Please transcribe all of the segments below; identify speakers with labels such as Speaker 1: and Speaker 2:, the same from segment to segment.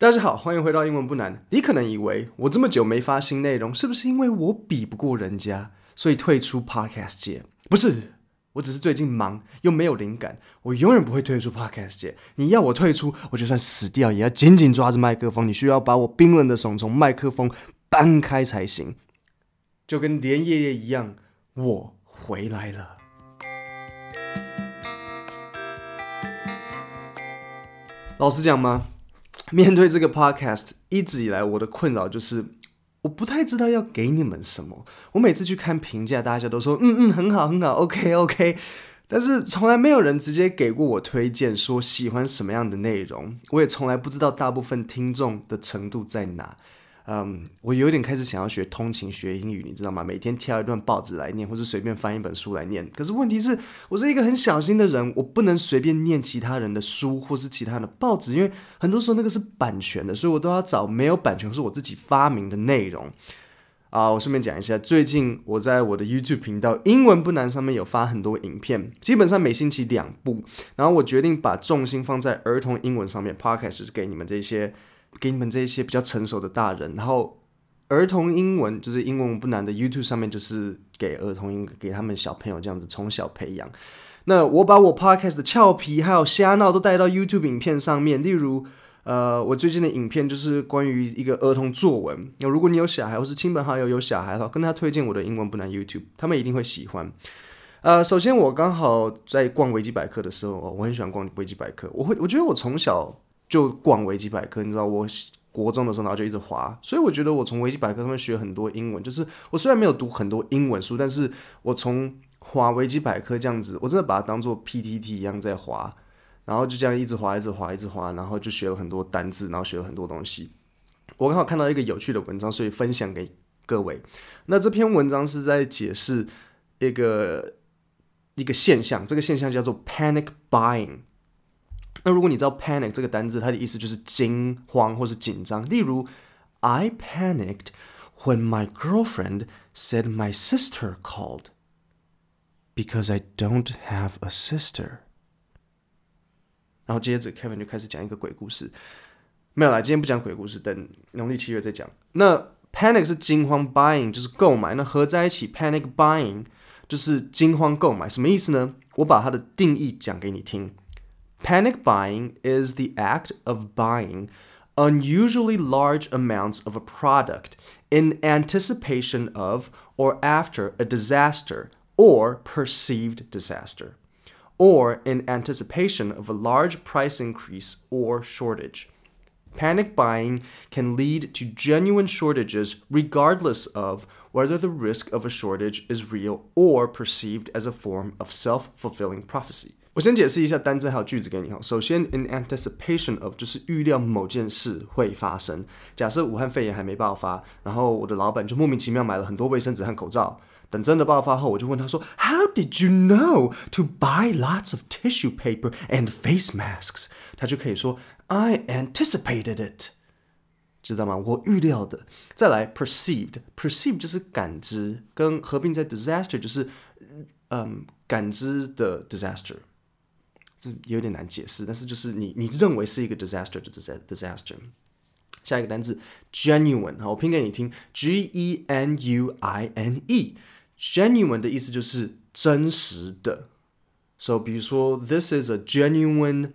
Speaker 1: 大家好，欢迎回到英文不难。你可能以为我这么久没发新内容，是不是因为我比不过人家，所以退出 Podcast 界？不是，我只是最近忙又没有灵感。我永远不会退出 Podcast 界。你要我退出，我就算死掉也要紧紧抓着麦克风。你需要把我冰冷的手从麦克风搬开才行。就跟连爷爷一样，我回来了。老实讲吗？面对这个 podcast，一直以来我的困扰就是，我不太知道要给你们什么。我每次去看评价，大家都说嗯嗯很好很好，OK OK，但是从来没有人直接给过我推荐，说喜欢什么样的内容。我也从来不知道大部分听众的程度在哪。嗯我有点开始想要学通勤学英语，你知道吗？每天挑一段报纸来念，或是随便翻一本书来念。可是问题是，我是一个很小心的人，我不能随便念其他人的书或是其他的报纸，因为很多时候那个是版权的，所以我都要找没有版权或是我自己发明的内容。啊，我顺便讲一下，最近我在我的 YouTube 频道“英文不难”上面有发很多影片，基本上每星期两部。然后我决定把重心放在儿童英文上面，Podcast 就是给你们这些。给你们这些比较成熟的大人，然后儿童英文就是英文不难的 YouTube 上面就是给儿童英给他们小朋友这样子从小培养。那我把我 Podcast 的俏皮还有瞎闹都带到 YouTube 影片上面，例如呃，我最近的影片就是关于一个儿童作文。那如果你有小孩或是亲朋好友有小孩的话，跟他推荐我的英文不难 YouTube，他们一定会喜欢。呃，首先我刚好在逛维基百科的时候，我很喜欢逛维基百科，我会我觉得我从小。就逛维基百科，你知道我国中的时候，然后就一直滑，所以我觉得我从维基百科上面学很多英文。就是我虽然没有读很多英文书，但是我从滑维基百科这样子，我真的把它当做 PTT 一样在滑，然后就这样一直滑，一直滑，一直滑，然后就学了很多单字，然后学了很多东西。我刚好看到一个有趣的文章，所以分享给各位。那这篇文章是在解释一个一个现象，这个现象叫做 panic buying。那如果你知道 panic 这个单字，它的意思就是惊慌或是紧张。例如，I panicked when my girlfriend said my sister called because I don't have a sister。然后接着 Kevin 就开始讲一个鬼故事。没有啦，今天不讲鬼故事，等农历七月再讲。那 panic 是惊慌，buying 就是购买，那合在一起 panic buying 就是惊慌购买，什么意思呢？我把它的定义讲给你听。Panic buying is the act of buying unusually large amounts of a product in anticipation of or after a disaster or perceived disaster, or in anticipation of a large price increase or shortage. Panic buying can lead to genuine shortages regardless of whether the risk of a shortage is real or perceived as a form of self-fulfilling prophecy. 我先解释一下单字还有句子给你哈。首先，in anticipation of 就是预料某件事会发生。假设武汉肺炎还没爆发，然后我的老板就莫名其妙买了很多卫生纸和口罩。等真的爆发后，我就问他说：“How did you know to buy lots of tissue paper and face masks？” 他就可以说：“I anticipated it。”知道吗？我预料的。再来，perceived，perceived 就是感知，跟合并在 disaster 就是嗯感知的 disaster。这有点难解释，但是就是你你认为是一个 disaster 就 disaster。下一个单词 genuine，好，我拼给你听，G E N U I N E。genuine 的意思就是真实的。So，比如说，this is a genuine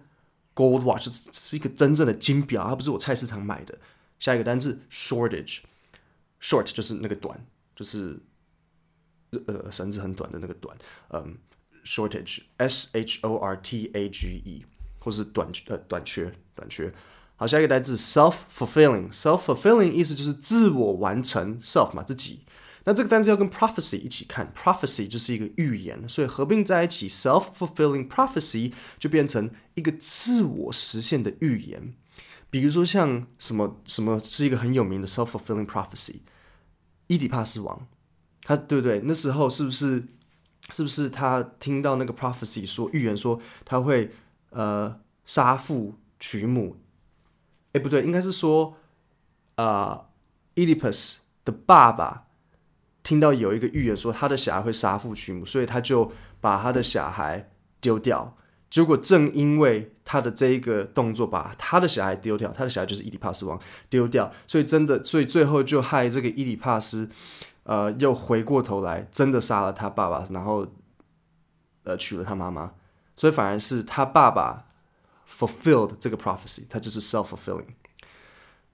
Speaker 1: gold watch，是一个真正的金表，它不是我菜市场买的。下一个单词 shortage，short 就是那个短，就是呃绳子很短的那个短，嗯。Shortage，s h o r t a g e，或是短呃短缺短缺。好，下一个单词 self-fulfilling，self-fulfilling 意思就是自我完成，self 嘛自己。那这个单词要跟 prophecy 一起看，prophecy 就是一个预言，所以合并在一起，self-fulfilling prophecy 就变成一个自我实现的预言。比如说像什么什么是一个很有名的 self-fulfilling prophecy，伊底帕斯王，他对不对？那时候是不是？是不是他听到那个 prophecy 说预言说他会呃杀父娶母？哎，不对，应该是说啊，Oedipus 的爸爸听到有一个预言说他的小孩会杀父娶母，所以他就把他的小孩丢掉，结果正因为他的这一个动作，把他的小孩丢掉，他的小孩就是伊底帕斯王丢掉，所以真的，所以最后就害这个伊底帕斯，呃，又回过头来真的杀了他爸爸，然后呃娶了他妈妈，所以反而是他爸爸 fulfilled 这个 prophecy，他就是 self-fulfilling。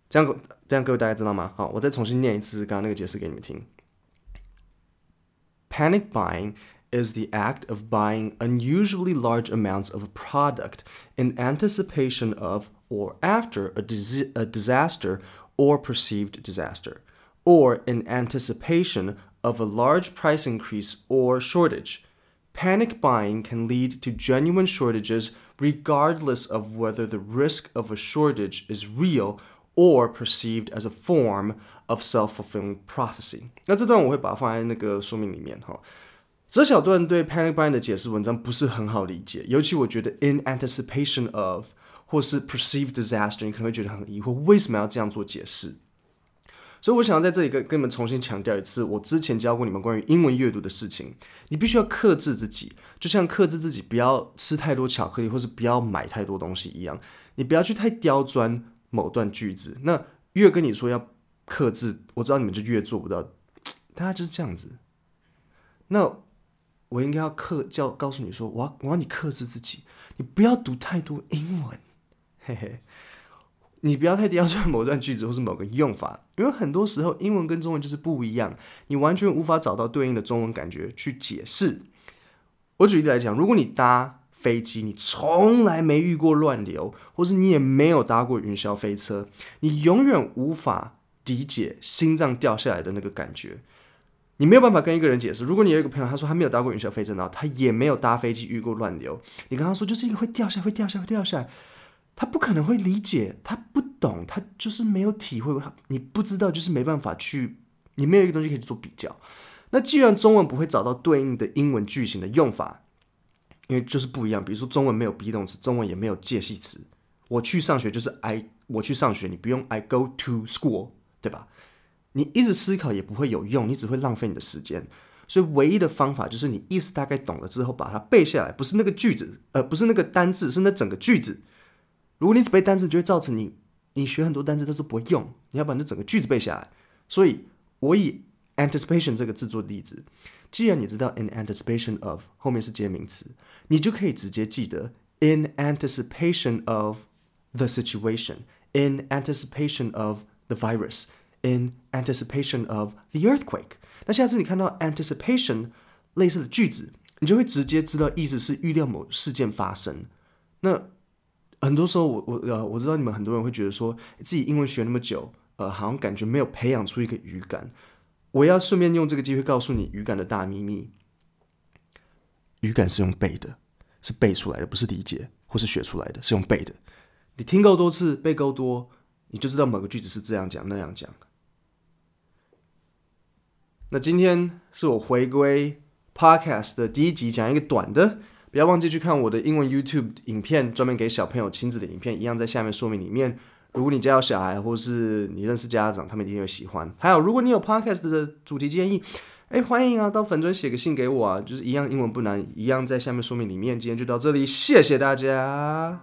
Speaker 1: 这样，这样各位大家知道吗？好，我再重新念一次刚刚那个解释给你们听。Panic buying is the act of buying unusually large amounts of a product in anticipation of or after a, dis a disaster or perceived disaster, or in anticipation of a large price increase or shortage. Panic buying can lead to genuine shortages regardless of whether the risk of a shortage is real or perceived as a form of self-fulfilling prophecy。那这段我会把它放在那个说明里面哈。这小段对 panic buying 的解释文章不是很好理解，尤其我觉得 in anticipation of 或是 perceived disaster，你可能会觉得很疑惑，为什么要这样做解释？ 所以我想要在这里跟跟你们重新强调一次，我之前教过你们关于英文阅读的事情，你必须要克制自己，就像克制自己不要吃太多巧克力，或是不要买太多东西一样，你不要去太刁钻某段句子。那越跟你说要克制，我知道你们就越做不到，大家就是这样子。那。我应该要克教告诉你说，我要我要你克制自己，你不要读太多英文，嘿嘿，你不要太刁钻某段句子或是某个用法，因为很多时候英文跟中文就是不一样，你完全无法找到对应的中文感觉去解释。我举例来讲，如果你搭飞机，你从来没遇过乱流，或是你也没有搭过云霄飞车，你永远无法理解心脏掉下来的那个感觉。你没有办法跟一个人解释。如果你有一个朋友，他说他没有搭过云霄飞车，然后他也没有搭飞机遇过乱流，你跟他说就是一个会掉下、会掉下、会掉下来，他不可能会理解，他不懂，他就是没有体会过，他你不知道，就是没办法去，你没有一个东西可以做比较。那既然中文不会找到对应的英文句型的用法，因为就是不一样。比如说中文没有 be 动词，中文也没有介系词。我去上学就是 I，我去上学，你不用 I go to school，对吧？你一直思考也不会有用，你只会浪费你的时间。所以唯一的方法就是你意思大概懂了之后，把它背下来，不是那个句子，呃，不是那个单字，是那整个句子。如果你只背单词，就会造成你你学很多单词，但是不会用。你要把那整个句子背下来。所以我以 anticipation 这个字做例子，既然你知道 in anticipation of 后面是接名词，你就可以直接记得 in anticipation of the situation，in anticipation of the virus。In anticipation of the earthquake，那下次你看到 anticipation 类似的句子，你就会直接知道意思是预料某事件发生。那很多时候我，我呃，我知道你们很多人会觉得说，自己英文学那么久，呃，好像感觉没有培养出一个语感。我要顺便用这个机会告诉你语感的大秘密：语感是用背的，是背出来的，不是理解或是学出来的，是用背的。你听够多次，背够多，你就知道某个句子是这样讲那样讲。那今天是我回归 Podcast 的第一集，讲一个短的，不要忘记去看我的英文 YouTube 影片，专门给小朋友亲子的影片，一样在下面说明里面。如果你家有小孩，或是你认识家长，他们一定会喜欢。还有，如果你有 Podcast 的主题建议，哎，欢迎啊，到粉专写个信给我啊，就是一样英文不难，一样在下面说明里面。今天就到这里，谢谢大家。